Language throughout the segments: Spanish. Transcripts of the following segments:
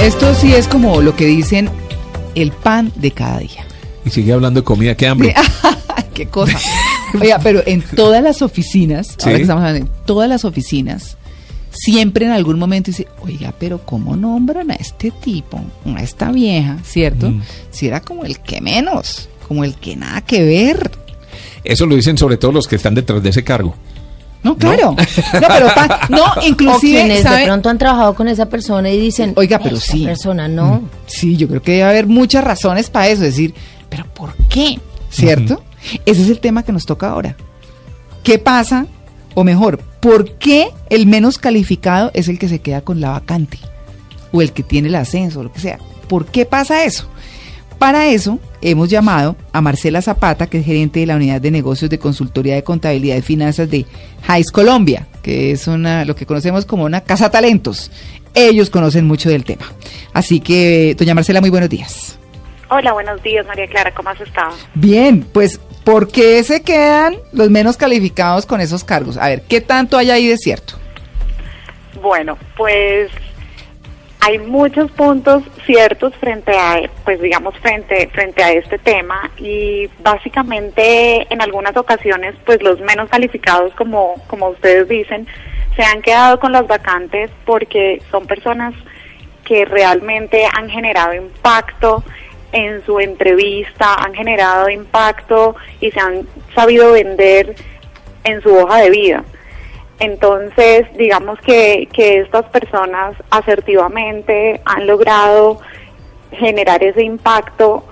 Esto sí es como lo que dicen el pan de cada día. Y sigue hablando de comida, qué hambre. qué cosa. Oiga, pero en todas las oficinas, ahora que estamos hablando, en todas las oficinas, siempre en algún momento dice, oiga, pero ¿cómo nombran a este tipo, a esta vieja, ¿cierto? Mm. Si era como el que menos, como el que nada que ver. Eso lo dicen sobre todo los que están detrás de ese cargo. No, claro. No, pero pa- no, O inclusive, quienes ¿sabe? de pronto han trabajado con esa persona y dicen, Oiga, pero esa sí. persona no. Sí, yo creo que debe haber muchas razones para eso, decir, pero ¿por qué? ¿Cierto? Ese es el tema que nos toca ahora. ¿Qué pasa? O mejor, ¿por qué el menos calificado es el que se queda con la vacante? O el que tiene el ascenso, o lo que sea. ¿Por qué pasa eso? Para eso hemos llamado a Marcela Zapata, que es gerente de la unidad de negocios de consultoría de contabilidad y finanzas de Jais Colombia, que es una, lo que conocemos como una casa talentos. Ellos conocen mucho del tema. Así que, doña Marcela, muy buenos días. Hola, buenos días, María Clara, ¿cómo has estado? Bien, pues, ¿por qué se quedan los menos calificados con esos cargos? A ver, ¿qué tanto hay ahí de cierto? Bueno, pues hay muchos puntos ciertos frente a, pues digamos, frente, frente a este tema y básicamente en algunas ocasiones, pues los menos calificados, como, como ustedes dicen, se han quedado con las vacantes porque son personas que realmente han generado impacto en su entrevista, han generado impacto y se han sabido vender en su hoja de vida. Entonces, digamos que, que estas personas asertivamente han logrado generar ese impacto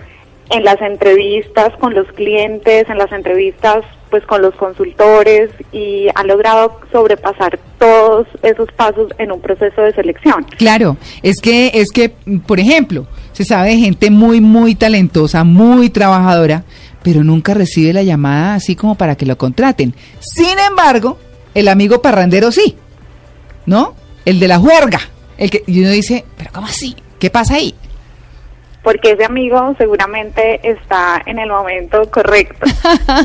en las entrevistas con los clientes, en las entrevistas pues con los consultores y han logrado sobrepasar todos esos pasos en un proceso de selección. Claro, es que, es que, por ejemplo, se sabe de gente muy, muy talentosa, muy trabajadora, pero nunca recibe la llamada así como para que lo contraten. Sin embargo, el amigo parrandero sí, ¿no? El de la juerga. El que, y uno dice, pero ¿cómo así? ¿Qué pasa ahí? porque ese amigo seguramente está en el momento correcto,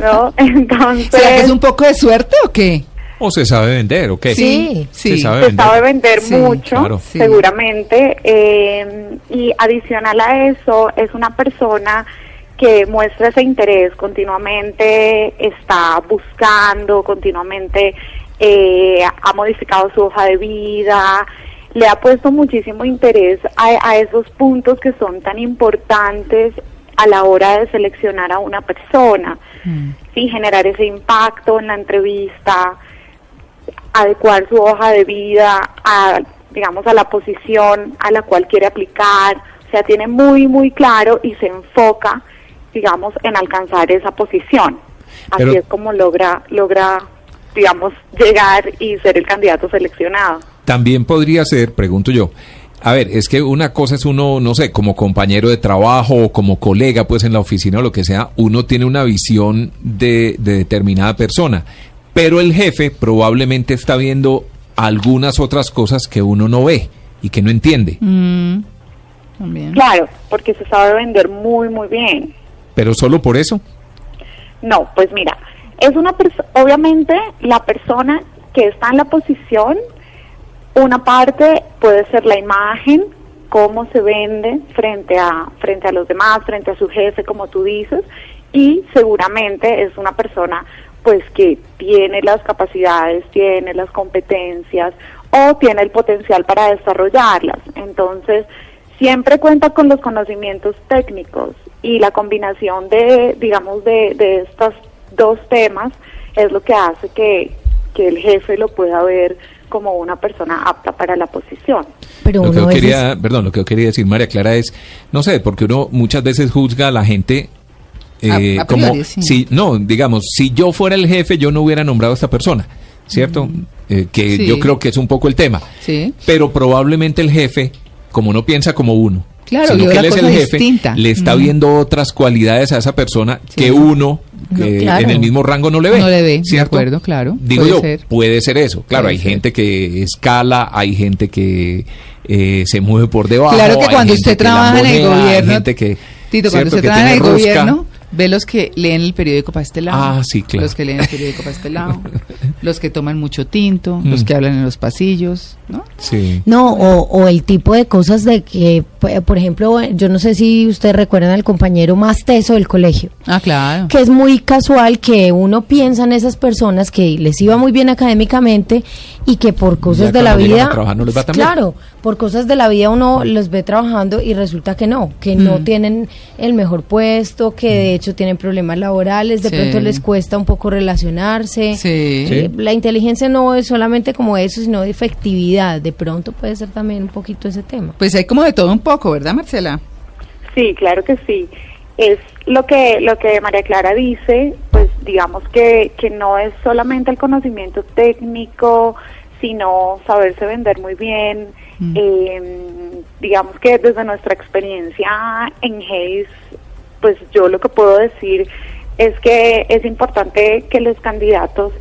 ¿no? Entonces, ¿Será que es un poco de suerte o qué? ¿O se sabe vender o qué? Sí, Se sí. sabe se vender. sabe vender Sí, mucho, claro. Sí. seguramente, eh, y adicional a eso, es una persona que muestra ese interés continuamente, está buscando, continuamente eh, ha modificado su hoja de vida, le ha puesto muchísimo interés a, a esos puntos que son tan importantes a la hora de seleccionar a una persona, y generar ese impacto en la entrevista, adecuar su hoja de vida a, digamos, a la posición a la cual quiere aplicar. O sea, tiene muy, muy claro y se enfoca, digamos, en alcanzar esa posición. Así Pero- es como logra, logra, digamos, llegar y ser el candidato seleccionado. También podría ser, pregunto yo, a ver, es que una cosa es uno, no sé, como compañero de trabajo o como colega, pues en la oficina o lo que sea, uno tiene una visión de, de determinada persona, pero el jefe probablemente está viendo algunas otras cosas que uno no ve y que no entiende, Mm, también. Claro, porque se sabe vender muy, muy bien. pero solo por eso. No, pues mira, es una obviamente la persona que está en la posición, una parte puede ser la imagen, cómo se vende frente a frente a los demás, frente a su jefe, como tú dices, y seguramente es una persona pues que tiene las capacidades, tiene las competencias o tiene el potencial para desarrollarlas. Entonces, siempre cuenta con los conocimientos técnicos y la combinación de, digamos, de, de estos dos temas es lo que hace que, que el jefe lo pueda ver como una persona apta para la posición. Pero Lo que uno yo veces- quería, perdón, lo que yo quería decir, María Clara, es, no sé, porque uno muchas veces juzga a la gente eh, A- a como, priori, sí. si, no, digamos, si yo fuera el jefe, yo no hubiera nombrado a esta persona, ¿cierto? Eh, que Sí. yo creo que es un poco el tema. Sí. Pero probablemente el jefe, como no piensa como uno, Claro, sino que él es el jefe, distinta. le está viendo otras cualidades a esa persona Sí. que uno No, eh, claro. en el mismo rango no le ve. No le ve, de acuerdo, claro, Digo puede yo, ser. puede ser eso. Claro, Puede hay ser. gente que escala, hay gente que eh, se mueve por debajo. Claro que cuando usted que trabaja en el hay gobierno, gente que, Tito, cuando usted que trabaja en el rosca. gobierno, Ve los que leen el periódico para este lado. Ah, sí, claro. Los que leen el periódico para este lado. los que toman mucho tinto, los Mm. que hablan en los pasillos, ¿no? Sí. No, o, o el tipo de cosas de que, p- por ejemplo, yo no sé si ustedes recuerdan al compañero más teso del colegio, Ah, claro. que es muy casual que uno piensa en esas personas que les iba muy bien académicamente y que por cosas Ya de la vida, trabajar no les va claro, por cosas de la vida uno los ve trabajando y resulta que no, que no Mm. tienen el mejor puesto, que de hecho tienen problemas laborales, de Sí. pronto les cuesta un poco relacionarse. Sí. Eh, La inteligencia no es solamente como eso, sino de efectividad. De pronto puede ser también un poquito ese tema. Pues hay como de todo un poco, ¿verdad, Marcela? Sí, claro que sí. Es lo que lo que María Clara dice, pues digamos que, que no es solamente el conocimiento técnico, sino saberse vender muy bien. Mm. Eh, digamos que desde nuestra experiencia en Hayes, pues yo lo que puedo decir es que es importante que los candidatos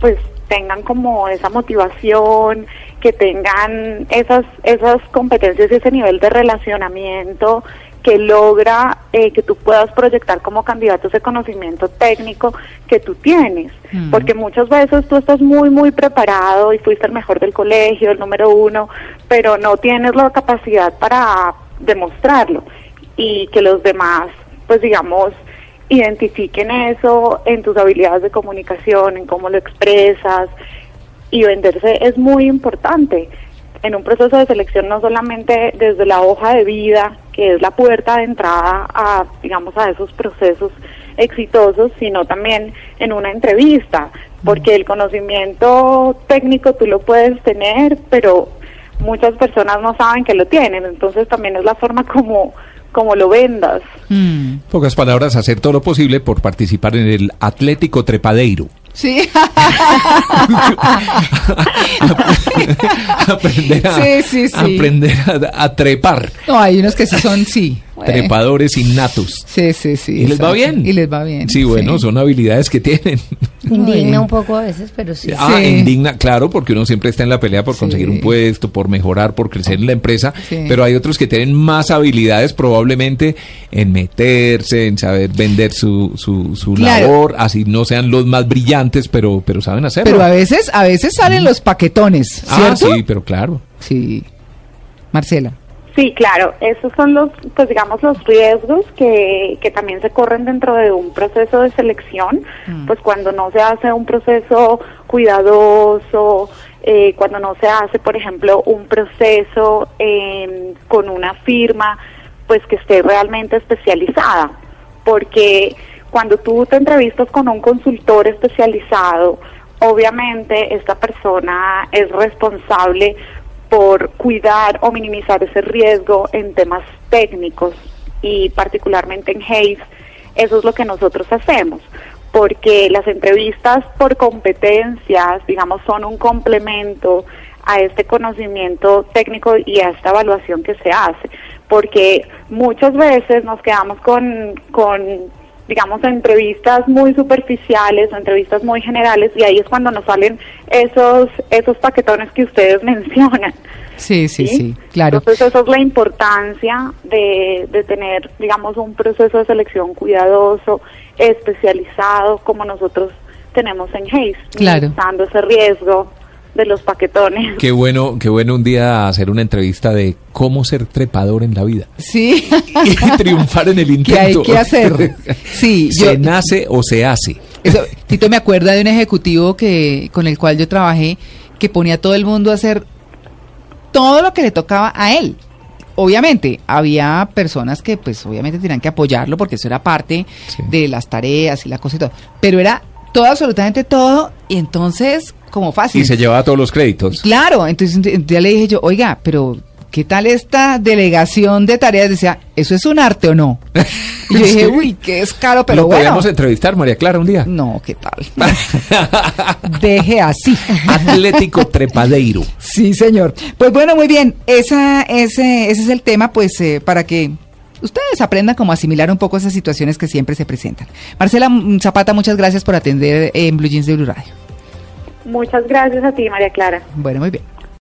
pues tengan como esa motivación, que tengan esas esas competencias y ese nivel de relacionamiento que logra eh, que tú puedas proyectar como candidato ese conocimiento técnico que tú tienes. Mm. Porque muchas veces tú estás muy, muy preparado y fuiste el mejor del colegio, el número uno, pero no tienes la capacidad para demostrarlo y que los demás, pues digamos, identifiquen eso en tus habilidades de comunicación, en cómo lo expresas y venderse es muy importante en un proceso de selección no solamente desde la hoja de vida, que es la puerta de entrada a, digamos, a esos procesos exitosos, sino también en una entrevista, porque el conocimiento técnico tú lo puedes tener, pero muchas personas no saben que lo tienen, entonces también es la forma como, como lo vendas. Mm. En pocas palabras, hacer todo lo posible por participar en el Atlético Trepadeiro. Sí. aprender a, Sí, sí, sí. aprender a, a trepar. no, hay unos que sí son, sí. Bueno. Trepadores innatos. Sí, sí, sí. ¿Y les va bien? Y les va bien. Sí, bueno, son habilidades que tienen. Indigna un poco a veces, pero sí. Ah, Sí. indigna, claro, porque uno siempre está en la pelea por Sí. conseguir un puesto, por mejorar, por crecer en la empresa, Sí. pero hay otros que tienen más habilidades probablemente en meterse, en saber vender su, su, su Claro. labor, así no sean los más brillantes, pero, pero saben hacerlo. Pero a veces, a veces salen los paquetones, ah, ¿cierto? sí, pero claro. Sí. Marcela. Sí, claro, esos son los, pues digamos, los riesgos que, que también se corren dentro de un proceso de selección, Mm. pues cuando no se hace un proceso cuidadoso, eh, cuando no se hace, por ejemplo, un proceso eh, con una firma, pues que esté realmente especializada, porque cuando tú te entrevistas con un consultor especializado, obviamente esta persona es responsable por cuidar o minimizar ese riesgo en temas técnicos y particularmente en Hayes, eso es lo que nosotros hacemos, porque las entrevistas por competencias, digamos, son un complemento a este conocimiento técnico y a esta evaluación que se hace, porque muchas veces nos quedamos con, con digamos, entrevistas muy superficiales o entrevistas muy generales y ahí es cuando nos salen esos, esos paquetones que ustedes mencionan. Sí, sí, ¿sí? sí, claro. Entonces esa es la importancia de, de tener, digamos, un proceso de selección cuidadoso, especializado, como nosotros tenemos en Hayes, Claro. ese riesgo de los paquetones. Qué bueno, qué bueno un día hacer una entrevista de cómo ser trepador en la vida Sí. y triunfar en el intento. ¿Qué hay que hacer? Sí, yo, ¿Se nace o se hace? Eso, Tito me acuerda de un ejecutivo que con el cual yo trabajé que ponía a todo el mundo a hacer todo lo que le tocaba a él. Obviamente, había personas que pues obviamente tenían que apoyarlo porque eso era parte Sí. de las tareas y la cosa y todo. Pero era todo, absolutamente todo, y entonces, como fácil. Y se llevaba todos los créditos. Claro, entonces día le dije yo, oiga, pero ¿qué tal esta delegación de tareas? Decía, ¿eso es un arte o no? Y yo dije, uy, qué es caro, pero Lo bueno. podríamos entrevistar, María Clara, un día. No, ¿qué tal? Deje así. Atlético Trepadeiro. Sí, señor. Pues bueno, muy bien. Esa, ese, ese es el tema, pues, eh, para que ustedes aprendan cómo asimilar un poco esas situaciones que siempre se presentan. Marcela mm, Zapata, muchas gracias por atender en Blue Jeans de Blue Radio. Muchas gracias a ti, María Clara. Bueno, muy bien.